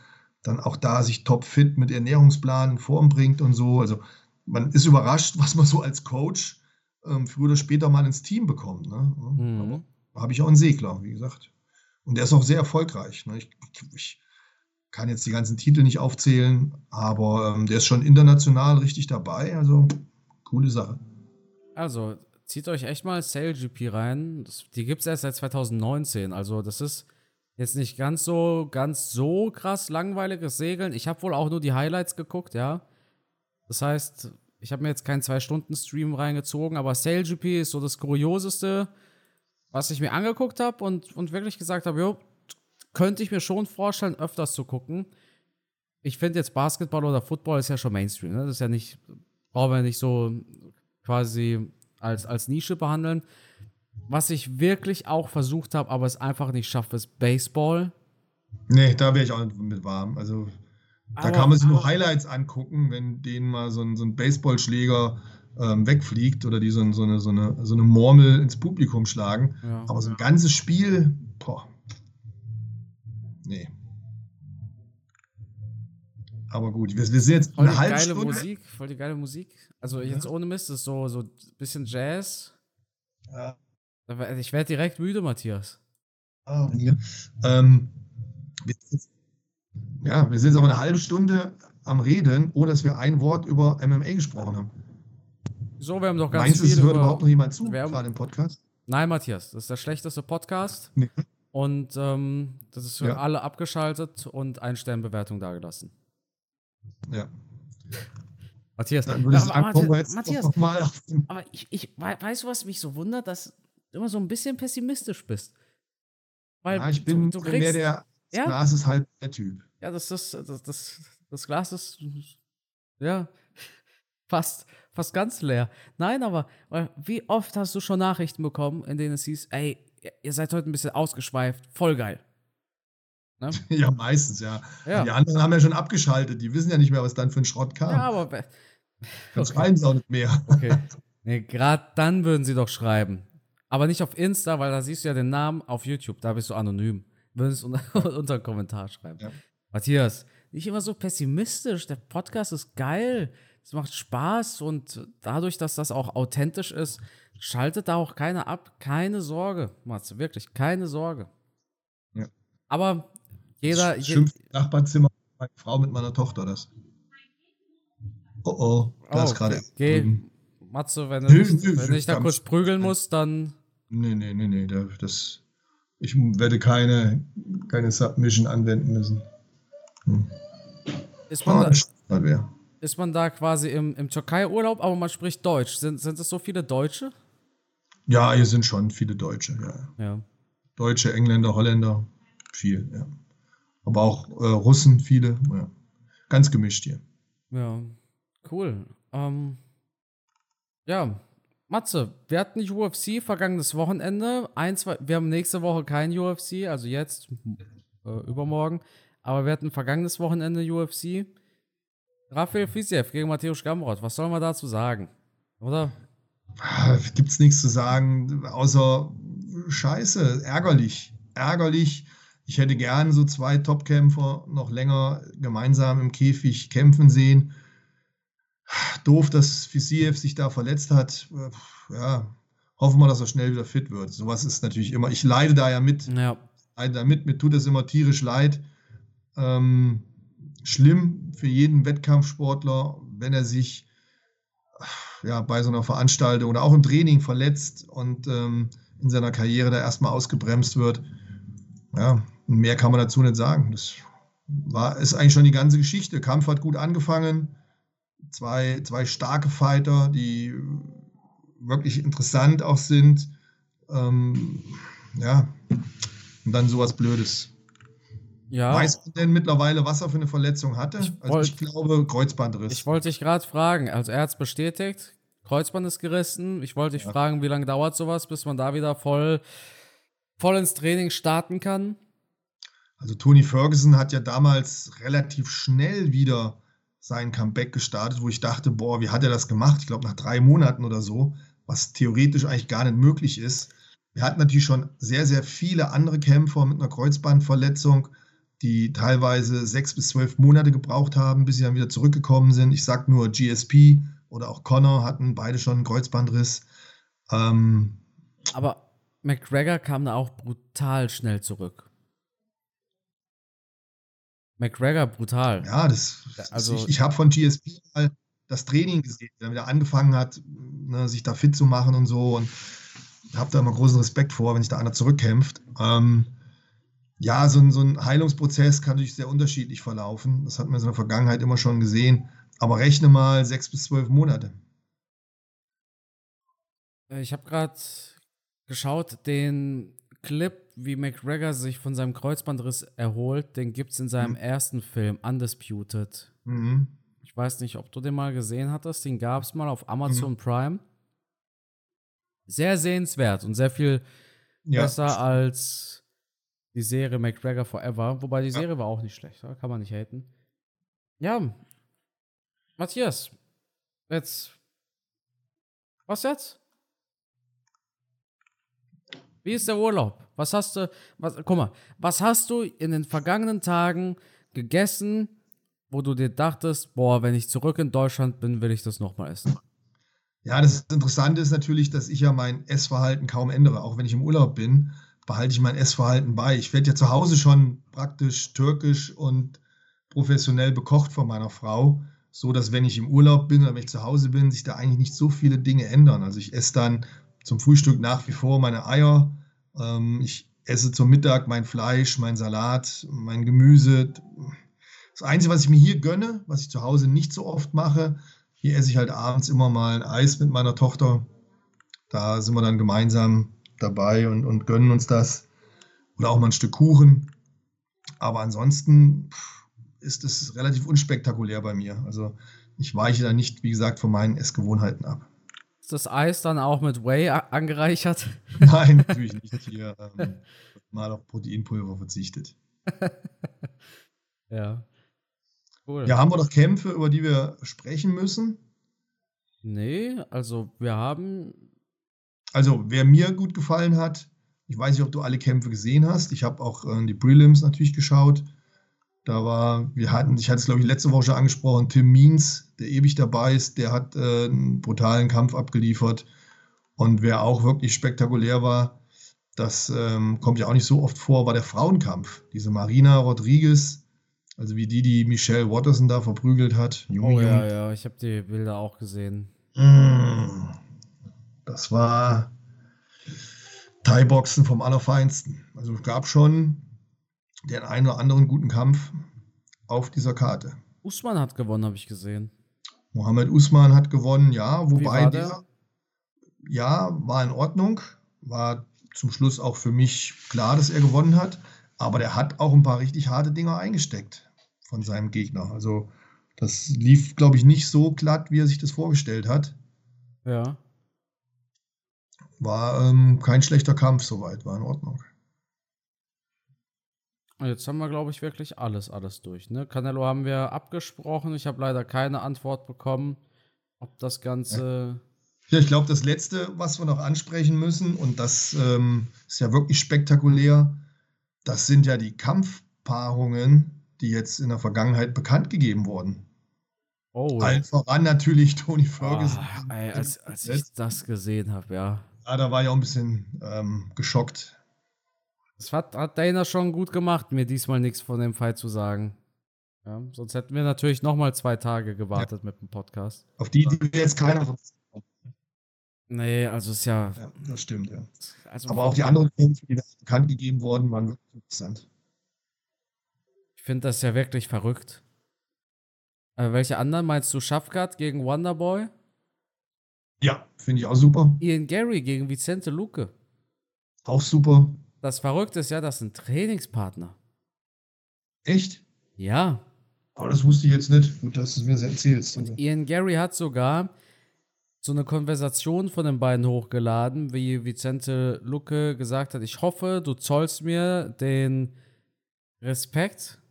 dann auch da sich topfit mit Ernährungsplan in Form bringt und so. Also man ist überrascht, was man so als Coach ähm, früher oder später mal ins Team bekommt. Ne? Mhm. Da habe ich auch einen Segler, wie gesagt. Und der ist auch sehr erfolgreich. Ne? Ich, ich, kann jetzt die ganzen Titel nicht aufzählen, aber ähm, der ist schon international richtig dabei. Also coole Sache. Also zieht euch echt mal SailGP rein. Das, die gibt es erst seit 2019. Also das ist jetzt nicht ganz so, ganz so krass langweiliges Segeln. Ich habe wohl auch nur die Highlights geguckt, ja. Das heißt, ich habe mir jetzt keinen Zwei-Stunden-Stream reingezogen, aber SailGP ist so das Kurioseste, was ich mir angeguckt habe und, und wirklich gesagt habe, könnte ich mir schon vorstellen, öfters zu gucken. Ich finde jetzt Basketball oder Football ist ja schon Mainstream. Ne? Das ist ja nicht, brauchen wir nicht so quasi als, als Nische behandeln. Was ich wirklich auch versucht habe, aber es einfach nicht schaffe, ist Baseball. Nee, da wäre ich auch nicht mit warm. Also da aber, kann man sich nur Highlights angucken, wenn denen mal so ein, so ein Baseballschläger ähm, wegfliegt oder die so, so, eine, so, eine, so eine Murmel ins Publikum schlagen. Ja. Aber so ein ganzes Spiel, boah, nee. Aber gut, wir, wir sind jetzt voll eine halbe geile Stunde. Musik, voll die geile Musik. Also jetzt ja. ohne Mist, ist so so ein bisschen Jazz. Ja. Ich werde direkt müde, Matthias. Ah, ja. Ähm, wir sind, ja, wir sind jetzt aber eine halbe Stunde am Reden, ohne dass wir ein Wort über MMA gesprochen haben. So, wir haben doch ganz Meinst du, es hört überhaupt noch jemand zu, gerade im Podcast? Nein, Matthias, das ist der schlechteste Podcast. Nee. Und ähm, das ist für ja. alle abgeschaltet und eine Sternbewertung dagelassen. Ja. Matthias, dann würde aber, aber, Matthias, Matthias mal aber ich, ich weißt du, was mich so wundert, dass du immer so ein bisschen pessimistisch bist. Weil ja, ich bin, du, du kriegst, mehr der ja? Glas ist halt der Typ. Ja, das ist das, das, das Glas ist ja fast fast ganz leer. Nein, aber wie oft hast du schon Nachrichten bekommen, in denen es hieß, ey, ihr seid heute ein bisschen ausgeschweift, voll geil. Ne? *laughs* Ja, meistens, ja. ja. Die anderen haben ja schon abgeschaltet, die wissen ja nicht mehr, was dann für ein Schrott kam. Ja, aber. Dann okay. schreiben sie auch nicht mehr. Okay. *laughs* Nee, gerade dann würden sie doch schreiben. Aber nicht auf Insta, weil da siehst du ja den Namen auf YouTube, da bist du anonym. Würdest *laughs* unter, unter einen Kommentar schreiben. Ja. Matthias, nicht immer so pessimistisch. Der Podcast ist geil. Es macht Spaß und dadurch, dass das auch authentisch ist, Schaltet da auch keiner ab. Keine Sorge, Matze. Wirklich, keine Sorge. Ja. Aber jeder. Schimpft je Nachbarzimmer, meine Frau mit meiner Tochter das. Oh oh, da oh, ist gerade. Geh, Matze, wenn du nö, nicht, nö, wenn ich da kurz prügeln muss, dann. Nee, nee, nee, nee. Das, ich werde keine, keine Submission anwenden müssen. Hm. Ist man, oh, da, ist man da quasi im, im Türkei-Urlaub, aber man spricht Deutsch. Sind, sind es so viele Deutsche? Ja, hier sind schon viele Deutsche, ja. ja. Deutsche, Engländer, Holländer, viel, ja. Aber auch äh, Russen, viele, ja. Ganz gemischt hier. Ja, cool. Ähm, ja, Matze, wir hatten die UFC vergangenes Wochenende. Ein, zwei, wir haben nächste Woche kein UFC, also jetzt, äh, übermorgen. Aber wir hatten vergangenes Wochenende UFC. Raphael Fisiev gegen Matthäus Gamrot. Was soll man dazu sagen? Oder? Gibt es nichts zu sagen, außer Scheiße, ärgerlich. Ärgerlich. Ich hätte gern so zwei Topkämpfer noch länger gemeinsam im Käfig kämpfen sehen. Doof, dass Fisiev sich da verletzt hat. Ja, hoffen wir, dass er schnell wieder fit wird. Sowas ist natürlich immer. Ich leide da ja mit. Ja. Leide da mit. Mir tut es immer tierisch leid. Ähm, schlimm für jeden Wettkampfsportler, wenn er sich ja, bei so einer Veranstaltung oder auch im Training verletzt und ähm, in seiner Karriere da erstmal ausgebremst wird. Ja, mehr kann man dazu nicht sagen. Das war, ist eigentlich schon die ganze Geschichte. Kampf hat gut angefangen. Zwei, zwei starke Fighter, die wirklich interessant auch sind. Ähm, ja, und dann sowas Blödes. Ja. Weißt du denn mittlerweile, was er für eine Verletzung hatte? Ich, also wollt, ich glaube, Kreuzbandriss. Ich wollte dich gerade fragen. Also er hat es bestätigt, Kreuzband ist gerissen. Ich wollte dich ja. fragen, wie lange dauert sowas, bis man da wieder voll, voll ins Training starten kann? Also Tony Ferguson hat ja damals relativ schnell wieder sein Comeback gestartet, wo ich dachte, boah, wie hat er das gemacht? Ich glaube nach drei Monaten oder so, was theoretisch eigentlich gar nicht möglich ist. Er hat natürlich schon sehr, sehr viele andere Kämpfer mit einer Kreuzbandverletzung, die teilweise sechs bis zwölf Monate gebraucht haben, bis sie dann wieder zurückgekommen sind. Ich sage nur GSP oder auch Connor hatten beide schon einen Kreuzbandriss. Ähm, Aber McGregor kam da auch brutal schnell zurück. McGregor brutal. Ja, das, also, ich, ich habe von GSP mal das Training gesehen, der wieder angefangen hat, ne, sich da fit zu machen und so. Und habe da immer großen Respekt vor, wenn sich da einer zurückkämpft. Ähm, ja, so ein, so ein Heilungsprozess kann natürlich sehr unterschiedlich verlaufen. Das hat man in der Vergangenheit immer schon gesehen. Aber rechne mal sechs bis zwölf Monate. Äh, ich habe gerade geschaut, den Clip, wie McGregor sich von seinem Kreuzbandriss erholt, den gibt es in seinem mhm. ersten Film, Undisputed. Mhm. Ich weiß nicht, ob du den mal gesehen hattest. Den gab es mal auf Amazon mhm. Prime. Sehr sehenswert und sehr viel ja. besser als die Serie McGregor Forever. Wobei die Serie ja. war auch nicht schlecht, kann man nicht haten. Ja, Matthias, jetzt. Was jetzt? Wie ist der Urlaub? Was hast du, was, guck mal, was hast du in den vergangenen Tagen gegessen, wo du dir dachtest, boah, wenn ich zurück in Deutschland bin, will ich das nochmal essen? Ja, das Interessante ist natürlich, dass ich ja mein Essverhalten kaum ändere. Auch wenn ich im Urlaub bin, behalte ich mein Essverhalten bei. Ich werde ja zu Hause schon praktisch türkisch und professionell bekocht von meiner Frau, so dass wenn ich im Urlaub bin oder wenn ich zu Hause bin, sich da eigentlich nicht so viele Dinge ändern. Also ich esse dann zum Frühstück nach wie vor meine Eier. Ähm, ich esse zum Mittag mein Fleisch, mein Salat, mein Gemüse. Das Einzige, was ich mir hier gönne, was ich zu Hause nicht so oft mache, hier esse ich halt abends immer mal ein Eis mit meiner Tochter. Da sind wir dann gemeinsam dabei und, und gönnen uns das. Oder auch mal ein Stück Kuchen. Aber ansonsten ist es relativ unspektakulär bei mir. Also ich weiche da nicht, wie gesagt, von meinen Essgewohnheiten ab. Ist das Eis dann auch mit Whey angereichert? Nein, *laughs* natürlich nicht. Hier ähm, mal auf Proteinpulver verzichtet. ja. Cool. Ja, haben wir doch Kämpfe, über die wir sprechen müssen? Nee, also wir haben. Also, wer mir gut gefallen hat, ich weiß nicht, ob du alle Kämpfe gesehen hast. Ich habe auch äh, die Prelims natürlich geschaut. Da war, wir hatten, ich hatte es glaube ich letzte Woche schon angesprochen, Tim Means, der ewig dabei ist, der hat äh, einen brutalen Kampf abgeliefert. Und wer auch wirklich spektakulär war, das ähm, kommt ja auch nicht so oft vor, war der Frauenkampf. Diese Marina Rodriguez, also wie die, die Michelle Watterson da verprügelt hat. Oh ja, ja, ich habe die Bilder auch gesehen. Mm. Das war Thai-Boxen vom Allerfeinsten. Also es gab schon den einen oder anderen guten Kampf auf dieser Karte. Usman hat gewonnen, habe ich gesehen. Mohammed Usman hat gewonnen, ja, wobei der? der? ja, war in Ordnung, war zum Schluss auch für mich klar, dass er gewonnen hat, aber der hat auch ein paar richtig harte Dinger eingesteckt von seinem Gegner. Also das lief, glaube ich, nicht so glatt, wie er sich das vorgestellt hat. Ja. War ähm, kein schlechter Kampf soweit, war in Ordnung. Jetzt haben wir, glaube ich, wirklich alles, alles durch. Ne? Canelo haben wir abgesprochen. Ich habe leider keine Antwort bekommen, ob das Ganze. Ja, ich glaube, das Letzte, was wir noch ansprechen müssen, und das ähm, ist ja wirklich spektakulär, das sind ja die Kampfpaarungen, die jetzt in der Vergangenheit bekannt gegeben wurden. Oh. Allen voran natürlich Tony Ferguson. Oh, ey, als, als ich das gesehen habe, ja. Ja, da war ich auch ein bisschen ähm, geschockt. Das hat, hat Dana schon gut gemacht, mir diesmal nichts von dem Fight zu sagen. Ja, sonst hätten wir natürlich noch mal zwei Tage gewartet ja. mit dem Podcast. Auf die, die wir jetzt keiner Nee, also ist ja. ja das stimmt, ja. Also Aber auch die anderen Kämpfe, die bekannt gegeben wurden, waren wirklich interessant. Ich finde das ja wirklich verrückt. Aber welche anderen meinst du? Schafkat gegen Wonderboy? Ja, finde ich auch super. Ian Gary gegen Vicente Luque. Auch super. Das Verrückte ist ja, das sind Trainingspartner. Echt? Ja. Aber das wusste ich jetzt nicht. Gut, dass du es mir erzählst. Und Ian Gary hat sogar so eine Konversation von den beiden hochgeladen, wie Vicente Lucke gesagt hat, ich hoffe, du zollst mir den Respekt,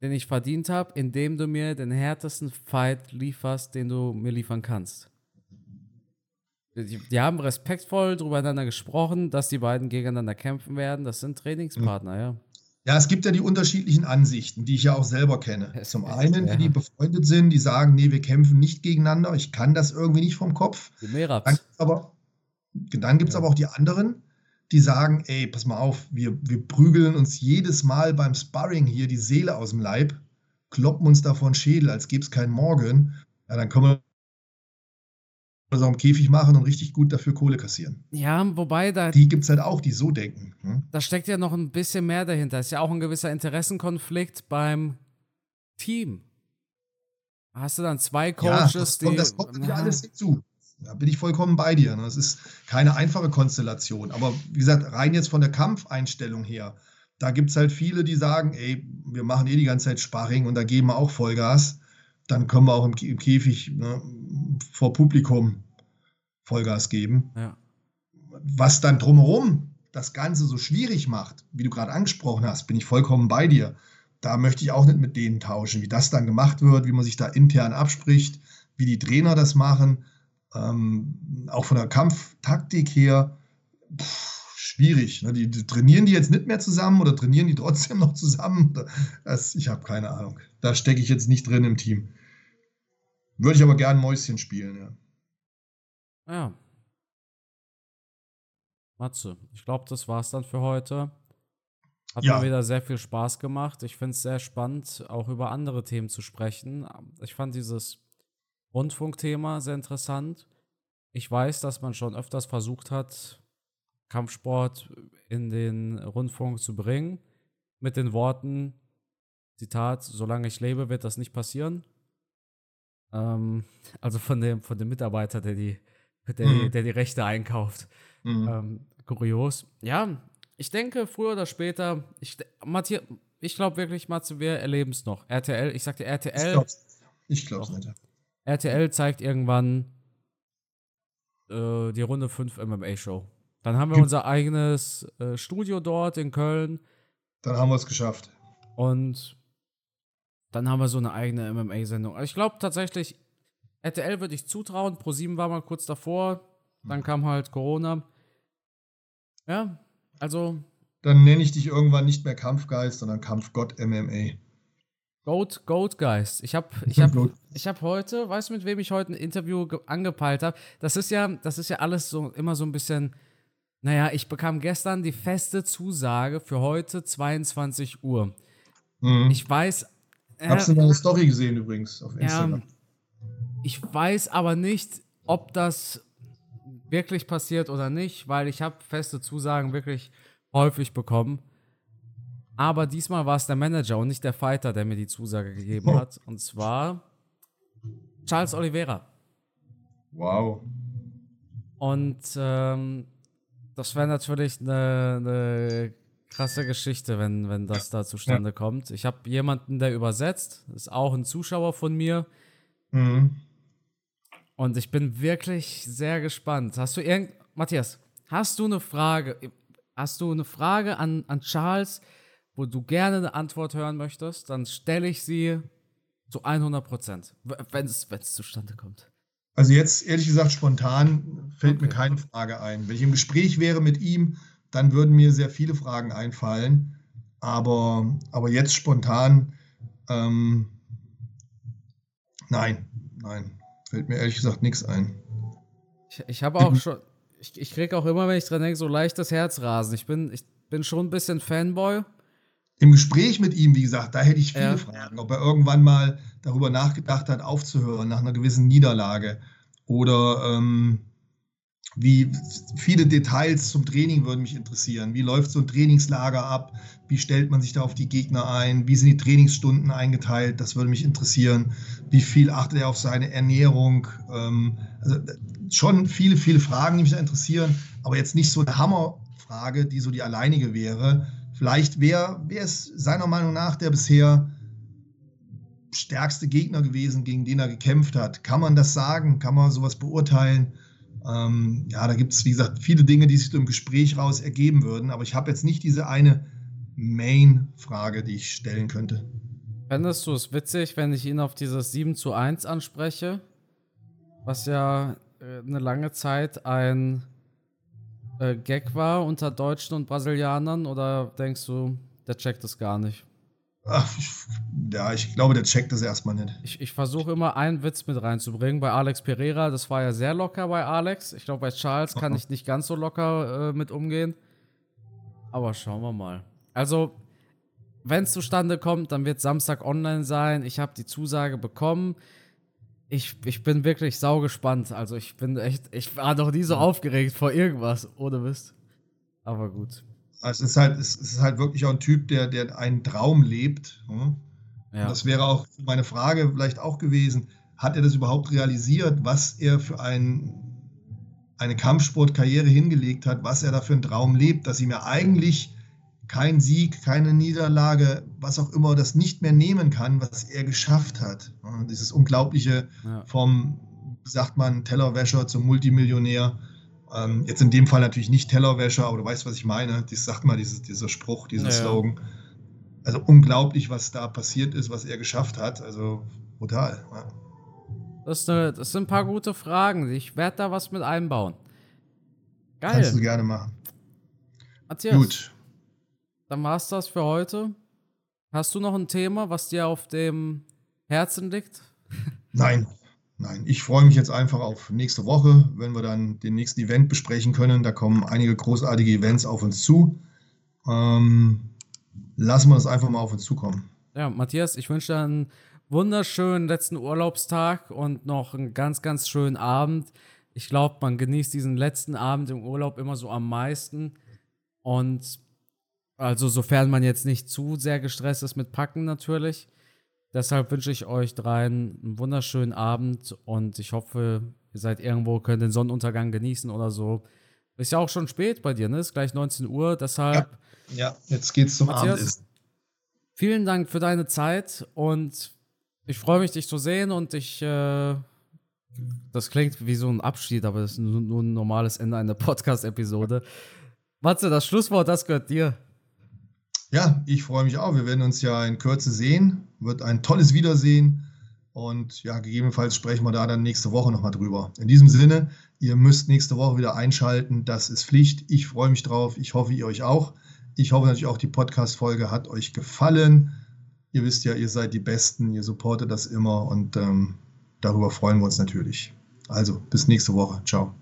den ich verdient habe, indem du mir den härtesten Fight lieferst, den du mir liefern kannst. Die, die haben respektvoll drübereinander gesprochen, dass die beiden gegeneinander kämpfen werden. Das sind Trainingspartner, ja. Ja, es gibt ja die unterschiedlichen Ansichten, die ich ja auch selber kenne. Es- Zum es- einen, ja. die, die befreundet sind, die sagen, nee, wir kämpfen nicht gegeneinander, ich kann das irgendwie nicht vom Kopf. Die Dann Merabs. gibt's aber, dann gibt's Ja. aber auch die anderen, die sagen, ey, pass mal auf, wir, wir prügeln uns jedes Mal beim Sparring hier die Seele aus dem Leib, kloppen uns da vor den Schädel, als gäbe es keinen Morgen. Ja, dann können wir das auch im Käfig machen und richtig gut dafür Kohle kassieren. Ja, wobei da, Die gibt es halt auch, die so denken. Hm? da steckt ja noch ein bisschen mehr dahinter. Ist ja auch ein gewisser Interessenkonflikt beim Team. Hast du dann zwei Ja, Coaches, das die. kommt, das kommt ja Ja, alles hinzu. Da bin ich vollkommen bei dir. ne? Das ist keine einfache Konstellation. Aber wie gesagt, rein jetzt von der Kampfeinstellung her, da gibt es halt viele, die sagen, ey, wir machen eh die ganze Zeit Sparring und da geben wir auch Vollgas. Dann können wir auch im, im Käfig ne, vor Publikum Vollgas geben. ja. Was dann drumherum das Ganze so schwierig macht, wie du gerade angesprochen hast, bin ich vollkommen bei dir. Da möchte ich auch nicht mit denen tauschen, wie das dann gemacht wird, wie man sich da intern abspricht, wie die Trainer das machen. Ähm, auch von der Kampftaktik her, pff, schwierig. Ne? Die, die, trainieren die jetzt nicht mehr zusammen oder trainieren die trotzdem noch zusammen? Das, ich habe keine Ahnung. Da stecke ich jetzt nicht drin im Team. Würde ich aber gern Mäuschen spielen, ja. Ja. Matze, ich glaube, das war's dann für heute. Hat Ja. mir wieder sehr viel Spaß gemacht. Ich finde es sehr spannend, auch über andere Themen zu sprechen. Ich fand dieses Rundfunkthema sehr interessant. Ich weiß, dass man schon öfters versucht hat, Kampfsport in den Rundfunk zu bringen. Mit den Worten, Zitat, solange ich lebe, wird das nicht passieren. Ähm, also von dem, von dem Mitarbeiter, der die, der, Mhm. der die Rechte einkauft. Mhm. Ähm, kurios. Ja, ich denke, früher oder später, ich, Matthias, ich glaube wirklich, Matze, wir erleben es noch. RTL, ich sagte Ich RTL, glaub's, ich glaub's Doch. nicht. RTL zeigt irgendwann äh, die Runde 5 MMA-Show. Dann haben wir Gibt- unser eigenes äh, Studio dort in Köln Dann haben wir es geschafft. und dann haben wir so eine eigene MMA-Sendung. Also ich glaube tatsächlich, RTL würde ich zutrauen. Pro7 war mal kurz davor, dann kam halt Corona. Ja, also Dann nenne ich dich irgendwann nicht mehr Kampfgeist, sondern Kampfgott MMA. Goat, Goatgeist. Ich habe ich hab, *laughs* ich hab heute, weißt du, mit wem ich heute ein Interview ge- angepeilt habe? Das ist ja, das ist ja alles so immer so ein bisschen. Naja, ich bekam gestern die feste Zusage für heute 22 Uhr. Mhm. Ich weiß. Äh, Hab's in deiner Story gesehen übrigens auf ja, Instagram. ich weiß aber nicht, ob das wirklich passiert oder nicht, weil ich habe feste Zusagen wirklich häufig bekommen. Aber diesmal war es der Manager und nicht der Fighter, der mir die Zusage gegeben Oh. hat. Und zwar Charles Oliveira. Wow. Und ähm, das wäre natürlich eine, eine krasse Geschichte, wenn, wenn das da zustande kommt. Ich habe jemanden, der übersetzt, ist auch ein Zuschauer von mir. Mhm. Und ich bin wirklich sehr gespannt. Hast du irgend. Matthias, hast du eine Frage? Hast du eine Frage an, an Charles, wo du gerne eine Antwort hören möchtest? Dann stelle ich sie zu 100 Prozent, wenn es zustande kommt. Also jetzt, ehrlich gesagt, spontan fällt mir Okay. keine Frage ein. Wenn ich im Gespräch wäre mit ihm, dann würden mir sehr viele Fragen einfallen. Aber, aber jetzt spontan, ähm, nein, nein, fällt mir ehrlich gesagt nichts ein. Ich, ich habe auch schon. Ich, ich kriege auch immer, wenn ich dran denke, so leichtes Herzrasen. Ich bin, ich bin schon ein bisschen Fanboy. Im Gespräch mit ihm, wie gesagt, da hätte ich viele Ja. Fragen, ob er irgendwann mal darüber nachgedacht hat, aufzuhören nach einer gewissen Niederlage. Oder ähm, wie viele Details zum Training würden mich interessieren. Wie läuft so ein Trainingslager ab? Wie stellt man sich da auf die Gegner ein? Wie sind die Trainingsstunden eingeteilt? Das würde mich interessieren. Wie viel achtet er auf seine Ernährung? Ähm, also schon viele, viele Fragen, die mich da interessieren, aber jetzt nicht so eine Hammerfrage, die so die alleinige wäre. Vielleicht wer, wer ist seiner Meinung nach der bisher stärkste Gegner gewesen, gegen den er gekämpft hat? Kann man das sagen? Kann man sowas beurteilen? Ähm, ja, da gibt es, wie gesagt, viele Dinge, die sich im Gespräch raus ergeben würden, aber ich habe jetzt nicht diese eine Main-Frage, die ich stellen könnte. Fändest du es witzig, wenn ich ihn auf dieses 7 zu 1 anspreche? Was ja äh, eine lange Zeit ein äh, Gag war unter Deutschen und Brasilianern? Oder denkst du, der checkt das gar nicht? Ach, ich, ja, ich glaube, der checkt das erstmal nicht. Ich, ich versuche immer einen Witz mit reinzubringen. Bei Alex Pereira, das war ja sehr locker bei Alex. Ich glaube, bei Charles kann ich nicht ganz so locker äh, mit umgehen. Aber schauen wir mal. Also, wenn es zustande kommt, dann wird Samstag online sein. Ich habe die Zusage bekommen. Ich, ich bin wirklich sau gespannt. Also, ich bin echt, ich war noch nie so aufgeregt vor irgendwas, ohne Mist. Aber gut. Also es ist halt, es ist halt wirklich auch ein Typ, der, der einen Traum lebt. Hm? Ja. Das wäre auch meine Frage vielleicht auch gewesen. Hat er das überhaupt realisiert, was er für ein, eine Kampfsportkarriere hingelegt hat, was er da für einen Traum lebt, dass ihm ja eigentlich kein Sieg, keine Niederlage, was auch immer, das nicht mehr nehmen kann, was er geschafft hat. Dieses Unglaubliche ja. vom, sagt man, Tellerwäscher zum Multimillionär. Ähm, jetzt in dem Fall natürlich nicht Tellerwäscher, aber du weißt, was ich meine. Das sagt mal dieses, dieser Spruch, dieser ja, Slogan. Also unglaublich, was da passiert ist, was er geschafft hat. Also brutal. Ja. Das, eine, das, sind ein paar gute Fragen. Ich werde da was mit einbauen. Geil. Kannst du gerne machen. Matthias, Gut. Dann war's das für heute. Hast du noch ein Thema, was dir auf dem Herzen liegt? Nein, Nein, ich freue mich jetzt einfach auf nächste Woche, wenn wir dann den nächsten Event besprechen können. Da kommen einige großartige Events auf uns zu. Ähm, lassen wir das einfach mal auf uns zukommen. Ja, Matthias, ich wünsche dir einen wunderschönen letzten Urlaubstag und noch einen ganz, ganz schönen Abend. Ich glaube, man genießt diesen letzten Abend im Urlaub immer so am meisten. Und also, sofern man jetzt nicht zu sehr gestresst ist mit Packen natürlich. Deshalb wünsche ich euch dreien einen wunderschönen Abend und ich hoffe, ihr seid irgendwo, könnt den Sonnenuntergang genießen oder so. Ist ja auch schon spät bei dir, ne? Ist gleich 19 Uhr, deshalb. Ja, ja jetzt geht's zum Matthias, Abendessen. Vielen Dank für deine Zeit und ich freue mich, dich zu sehen und ich. Äh, das klingt wie so ein Abschied, aber das ist nur, nur ein normales Ende einer Podcast-Episode. Matze, das Schlusswort, das gehört dir. Ja, ich freue mich auch. Wir werden uns ja in Kürze sehen. Wird ein tolles Wiedersehen. Und ja, gegebenenfalls sprechen wir da dann nächste Woche nochmal drüber. In diesem Sinne, ihr müsst nächste Woche wieder einschalten. Das ist Pflicht. Ich freue mich drauf. Ich hoffe, ihr euch auch. Ich hoffe natürlich auch, die Podcast-Folge hat euch gefallen. Ihr wisst ja, ihr seid die Besten. Ihr supportet das immer. Und ähm, darüber freuen wir uns natürlich. Also, bis nächste Woche. Ciao.